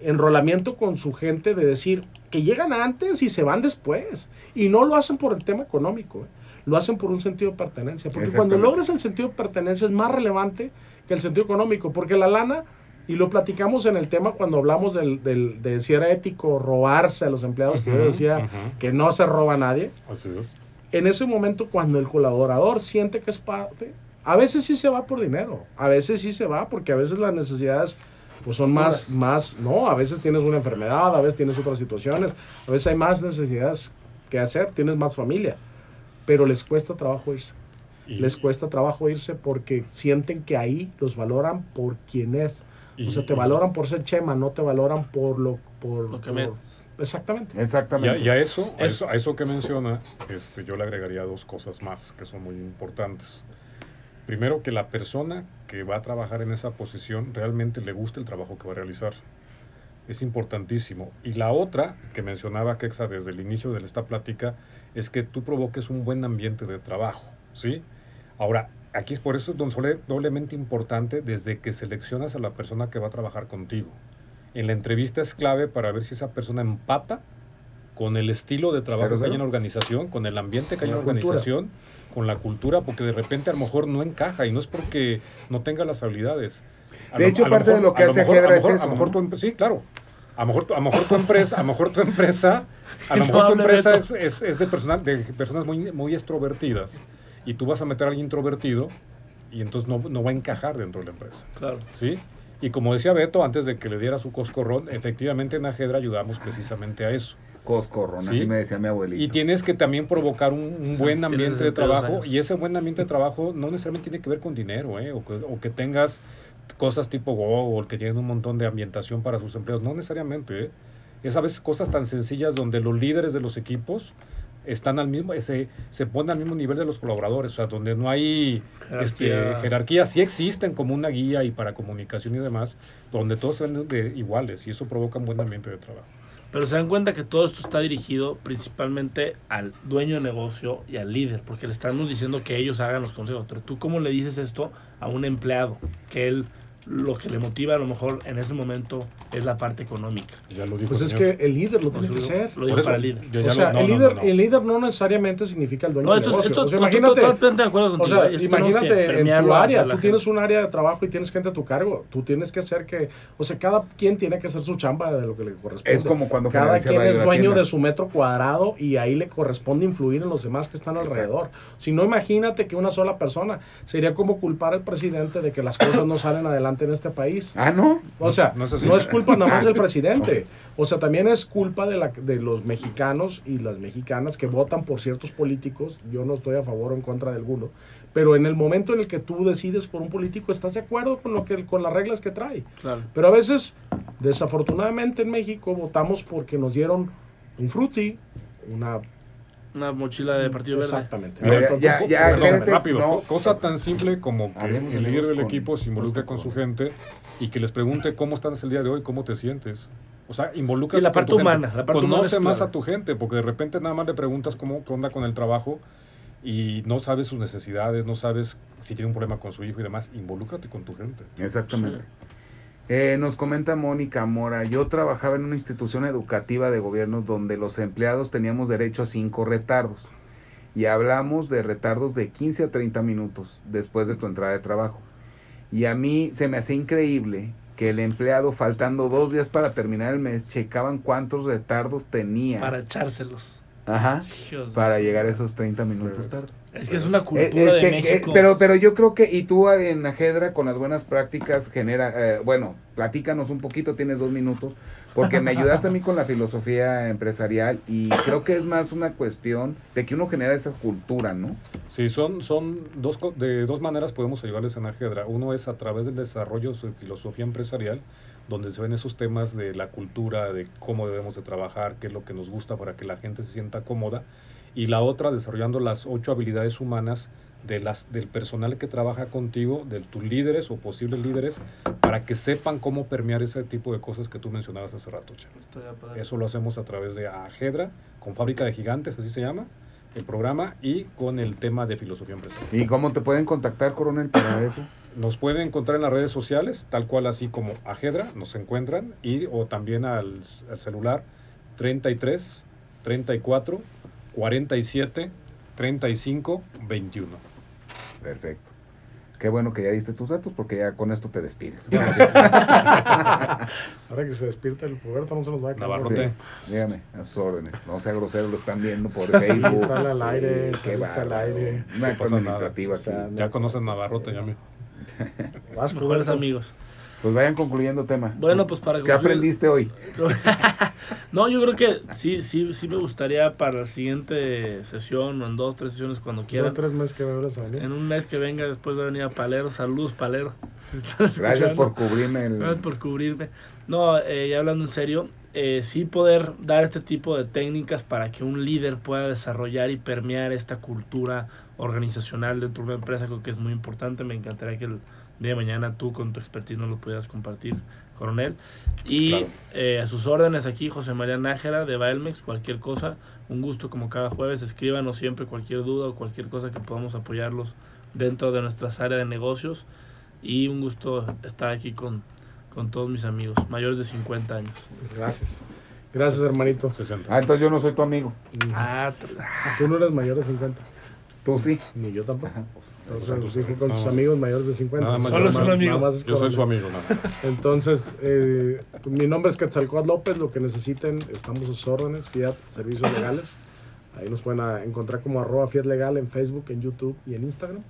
enrolamiento con su gente de decir que llegan antes y se van después. Y no lo hacen por el tema económico, ¿eh? lo hacen por un sentido de pertenencia. Porque cuando logras el sentido de pertenencia es más relevante que el sentido económico. Porque la lana, y lo platicamos en el tema cuando hablamos del, del- de si era ético robarse a los empleados, que yo decía que no se roba a nadie. Así es. en ese momento cuando el colaborador siente que es parte, a veces sí se va por dinero, a veces sí se va porque a veces las necesidades pues son más, más, no, a veces tienes una enfermedad, a veces tienes otras situaciones, a veces hay más necesidades que hacer, tienes más familia, pero les cuesta trabajo irse, Y- les cuesta trabajo irse porque sienten que ahí los valoran por quien es, y- o sea, te valoran por ser chema, no te valoran por lo, por, Lo que por- metes. exactamente. Y a, Exactamente. y a eso, a eso, a eso que menciona, este, yo le agregaría dos cosas más que son muy importantes. Primero, que la persona que va a trabajar en esa posición realmente le guste el trabajo que va a realizar. Es importantísimo. Y la otra, que mencionaba Kexa desde el inicio de esta plática, es que tú provoques un buen ambiente de trabajo, ¿sí? Ahora, aquí es por eso es don Sole- doblemente importante desde que seleccionas a la persona que va a trabajar contigo. En la entrevista es clave para ver si esa persona empata con el estilo de trabajo que hay en la organización, con el ambiente que hay en la cultura. organización, con la cultura, porque de repente a lo mejor no encaja y no es porque no tenga las habilidades. A De lo- hecho, a parte de lo que a hace mejor- a lo es mejor- eso, A lo mejor ¿no? tu sí, claro. A lo mejor, tu- a lo mejor tu empresa, a lo mejor tu empresa, a lo mejor tu empresa es, Beto. es, es de, personal, de personas muy, muy extrovertidas y tú vas a meter a alguien introvertido y entonces no, no va a encajar dentro de la empresa. Claro. ¿sí? Y como decía Beto, antes de que le diera su coscorrón, efectivamente en Ajedra ayudamos precisamente a eso. Coscorrón, Sí. así me decía mi abuelito. Y tienes que también provocar un, un Sí, buen ambiente de 62 trabajo. años. Y ese buen ambiente de trabajo no necesariamente tiene que ver con dinero, ¿eh? o, que, o que tengas cosas tipo Google, que tienen un montón de ambientación para sus empleados. No necesariamente. ¿eh? Es a veces cosas tan sencillas donde los líderes de los equipos están al mismo, se, se ponen al mismo nivel de los colaboradores, o sea, donde no hay este, Jerarquía. jerarquías, sí existen como una guía y para comunicación y demás, donde todos se ven de iguales y eso provoca un buen ambiente de trabajo. Pero se dan cuenta que todo esto está dirigido principalmente al dueño de negocio y al líder, porque le estamos diciendo que ellos hagan los consejos. Pero tú, ¿cómo le dices esto a un empleado? Que él lo que le motiva a lo mejor en ese momento es la parte económica. Ya lo dijo Pues el es señor. que el líder lo tiene que ser. Lo eso, para el líder. yo ya O sea, no, el, no, líder, no, no. el líder no necesariamente significa el dueño No, del esto, negocio. esto, o sea, imagínate, totalmente de acuerdo o sea, Esto imagínate en tu área, tú tienes un área de trabajo y tienes gente a tu cargo. Tú tienes que hacer que, o sea, cada quien tiene que hacer su chamba de lo que le corresponde. Es como cuando cada quien es dueño de su metro cuadrado y ahí le corresponde influir en los demás que están alrededor. Si no, imagínate que una sola persona sería como culpar al presidente de que las cosas no salen adelante en este país. Ah, ¿no? O sea, No no, es culpa nada más del presidente. O sea, también es culpa de, la, de los mexicanos y las mexicanas que votan por ciertos políticos. Yo no estoy a favor o en contra de alguno. Pero en el momento en el que tú decides por un político, estás de acuerdo con, lo que, con las reglas que trae. Claro. Pero a veces, desafortunadamente en México, votamos porque nos dieron un frutzi, una... Una mochila de partido verde. Exactamente. Ya- Entonces, ya- rápido, no. cosa tan simple como que el líder del con- equipo se involucre con- con su gente y que les pregunte cómo estás el día de hoy, cómo te sientes. O sea, involucra Y la parte humana, la parte humana Conoce más a tu gente, porque de repente nada más le preguntas cómo onda con el trabajo y no sabes sus necesidades, no sabes si tiene un problema con su hijo y demás. Involúcrate con tu gente. Exactamente. Eh, nos comenta Mónica Mora, yo trabajaba en una institución educativa de gobierno donde los empleados teníamos derecho a cinco retardos. Y hablamos de retardos de 15 a 30 minutos después de tu entrada de trabajo. Y a mí se me hacía increíble que el empleado, faltando dos días para terminar el mes, checaban cuántos retardos tenía Para echárselos. Ajá, para llegar a esos 30 minutos tarde. Es que es una Eh, cultura es de que, México. eh, pero, pero yo creo que, y tú en Ajedra con las buenas prácticas genera, eh, bueno, platícanos un poquito, tienes dos minutos, porque me ayudaste a mí con la filosofía empresarial y creo que es más una cuestión de que uno genera esa cultura, ¿no? Sí, son, son dos, co- de dos maneras podemos ayudarles en Ajedra. Uno es a través del desarrollo de su filosofía empresarial, donde se ven esos temas de la cultura, de cómo debemos de trabajar, qué es lo que nos gusta para que la gente se sienta cómoda. Y la otra, desarrollando las ocho habilidades humanas de las, del personal que trabaja contigo, de tus líderes o posibles líderes, para que sepan cómo permear ese tipo de cosas que tú mencionabas hace rato. Eso lo hacemos a través de Agedra, con Fábrica de Gigantes, así se llama, el programa, y con el tema de filosofía empresarial. ¿Y cómo te pueden contactar, coronel, para eso? Nos pueden encontrar en las redes sociales, tal cual así como Agedra, nos encuentran, y o también al, al celular 33 34 47 35 21. Perfecto. Qué bueno que ya diste tus datos porque ya con esto te despides. Ahora que se despierta el puberto, no se nos va a acabar. Navarrote. Sí, dígame, a sus órdenes. No sea grosero, lo están viendo por Facebook. están al aire, Sí, qué saliste al aire. Una No administrativa nada. O sea, aquí. Ya conocen Navarrote, ya me. Vas, Mejores amigos. Pues vayan concluyendo tema. Bueno, pues para ¿Qué concluir- aprendiste hoy? No, yo creo que sí, sí, sí me gustaría para la siguiente sesión o en dos, tres sesiones cuando quieran. tres meses que vuelvas a venir. En un mes que venga después de venir a Palero. Saludos, Palero. Gracias por cubrirme el... Gracias por cubrirme. No, eh, ya hablando en serio, eh, sí poder dar este tipo de técnicas para que un líder pueda desarrollar y permear esta cultura organizacional dentro de una empresa, creo que es muy importante. Me encantaría que el día de mañana tú con tu expertise nos lo pudieras compartir, coronel. Y Claro. eh, a sus órdenes aquí, José María Nájera de Baelmex, cualquier cosa, un gusto como cada jueves, escríbanos siempre cualquier duda o cualquier cosa que podamos apoyarlos dentro de nuestras áreas de negocios. Y un gusto estar aquí con, con todos mis amigos, mayores de 50 años. Gracias. Gracias, hermanito. 60. Ah, entonces yo no soy tu amigo. Ah, Tú no eres mayor de 50. Tú sí. Ni yo tampoco. Entonces, Exacto. dije con sus No. amigos mayores de 50. Nada más Solo yo. es un amigo. es Yo soy su amigo, nada. Entonces, eh, mi nombre es Quetzalcóatl López, lo que necesiten, estamos a sus órdenes, Fiat Servicios Legales. Ahí nos pueden encontrar como arroba Fiat Legal en Facebook, en YouTube y en Instagram.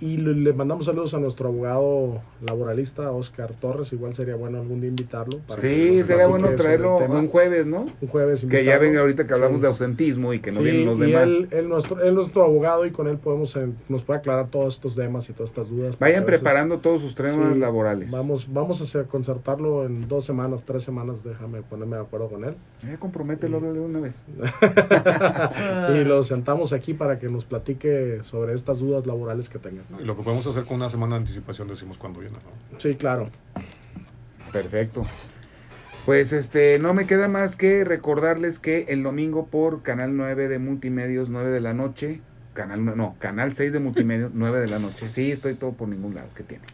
Y le, le mandamos saludos a nuestro abogado laboralista, Oscar Torres. Igual sería bueno algún día invitarlo. para Sí, sería bueno traerlo un jueves, ¿no? Un jueves. Que ya ven ahorita que hablamos Sí. de ausentismo y que no Sí, vienen los y demás. él, él nuestro, él nuestro abogado y con él podemos eh, nos puede aclarar todos estos temas y todas estas dudas. Vayan veces preparando todos sus temas Sí, laborales. Vamos, vamos a hacer, concertarlo en dos semanas, tres semanas, déjame ponerme de acuerdo con él. Eh, compromételo de una vez. Y lo sentamos aquí para que nos platique sobre estas dudas laborales que tengan. Y lo que podemos hacer con una semana de anticipación decimos cuándo viene, ¿no? Sí, claro. Perfecto. Pues este, no me queda más que recordarles que el domingo por Canal 9 de Multimedios, 9 de la noche, Canal no, no, Canal 6 de Multimedios, 9 de la noche. Sí, estoy todo por ningún lado que tiene.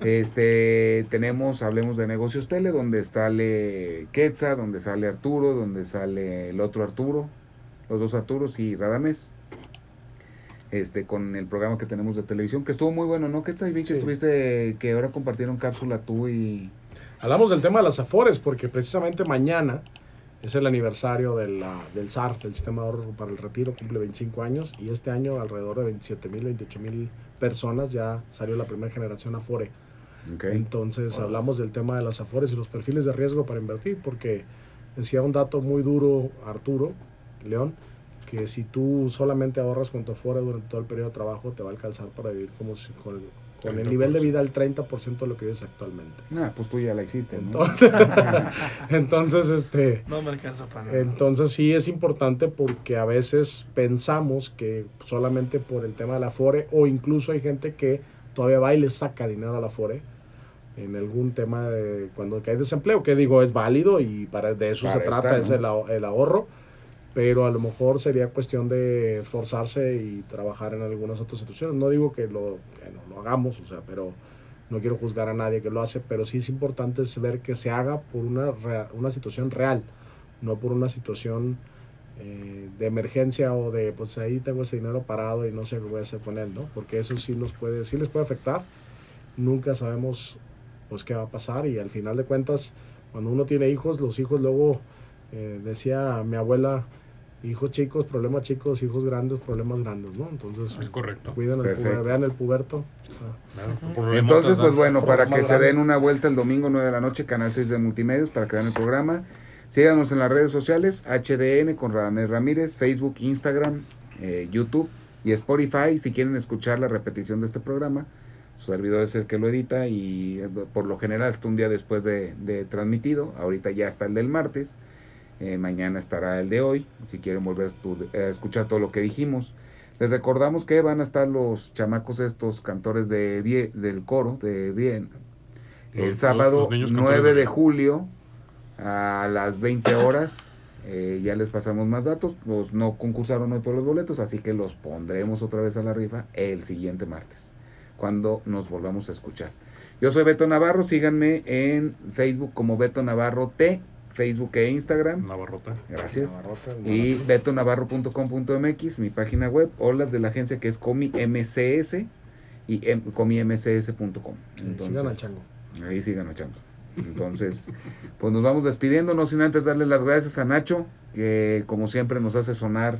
Este, tenemos Hablemos de Negocios Tele, donde sale Quetza, donde sale Arturo, donde sale el otro Arturo, los dos Arturos y Radamés. Este, con el programa que tenemos de televisión, que estuvo muy bueno, ¿no? Quetza, y vi que Sí. estuviste, que ahora compartieron cápsula tú y... Hablamos del tema de las AFORES porque precisamente mañana es el aniversario de la- del SAR, del Sistema de Ahorro para el Retiro, cumple 25 años y este año alrededor de 27 mil, 28 mil personas ya salió la primera generación AFORE. Ok. Entonces hablamos del tema de las afores y los perfiles de riesgo para invertir, porque decía un dato muy duro Arturo León, que si tú solamente ahorras con tu afore durante todo el periodo de trabajo, te va a alcanzar para vivir como si- con, con el nivel de vida al 30% de lo que vives actualmente. Ah, pues tú ya la hiciste, ¿no? Entonces, entonces este... no me alcanza para nada. Entonces sí es importante porque a veces pensamos que solamente por el tema de la Afore o incluso hay gente que todavía va y le saca dinero a la Afore en algún tema de cuando hay desempleo, que digo es válido y para de eso Para se trata, estar, es ¿no? el, aho- el ahorro, pero a lo mejor sería cuestión de esforzarse y trabajar en algunas otras situaciones. No digo que lo, no lo hagamos, o sea, pero no quiero juzgar a nadie que lo hace, pero sí es importante es ver que se haga por una, una situación real, no por una situación eh, de emergencia o de, pues ahí tengo ese dinero parado y no sé qué voy a hacer con él, ¿no? Porque eso sí nos puede, sí les puede afectar. Nunca sabemos, pues, qué va a pasar y al final de cuentas, cuando uno tiene hijos, los hijos luego, eh, decía mi abuela, hijos chicos, problemas chicos, hijos grandes, problemas grandes, ¿no? Entonces, Es correcto. cuiden el puber- vean el puberto. o sea, Claro, por Entonces, pues ¿no? bueno, para que se den una vuelta el domingo 9 de la noche, Canal 6 de Multimedios, para que vean el programa. Síganos en las redes sociales, HDN con Radamés Ramírez, Facebook, Instagram, eh, YouTube y Spotify. Si quieren escuchar la repetición de este programa, su servidor es el que lo edita y eh, por lo general está un día después de, de transmitido. Ahorita ya está el del martes. Eh, mañana estará el de hoy, si quieren volver a escuchar todo lo que dijimos. Les recordamos que van a estar los chamacos estos cantores de Vie- del coro de Bien el Los- sábado los niños cantores 9 de julio a las 20 horas. Eh, ya les pasamos más datos. Los no concursaron hoy por los boletos, así que los pondremos otra vez a la rifa el siguiente martes, cuando nos volvamos a escuchar. Yo soy Beto Navarro, síganme en Facebook como Beto Navarro T, Facebook e Instagram. Navarrota. Gracias. Navarrota, Y Navarro. betonavarro.com.mx, mi página web, o las de la agencia que es Comi MCS y em- comimcs.com. Sigan al chango. Ahí sigan echando. Entonces, pues nos vamos despidiendo, no sin antes darle las gracias a Nacho, que como siempre nos hace sonar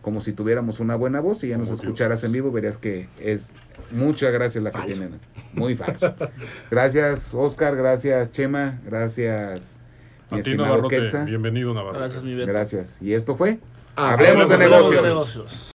como si tuviéramos una buena voz y ya nos escucharas en vivo, verías que es mucha gracia la que tienen. Muy falso. Gracias, Oscar, gracias, Chema, gracias, mi A ti, estimado Navarrote. Quetza. Bienvenido, Navarro. Gracias, mi Beto. Gracias. Y esto fue Ah, Hablemos de Hablemos negocios. negocios.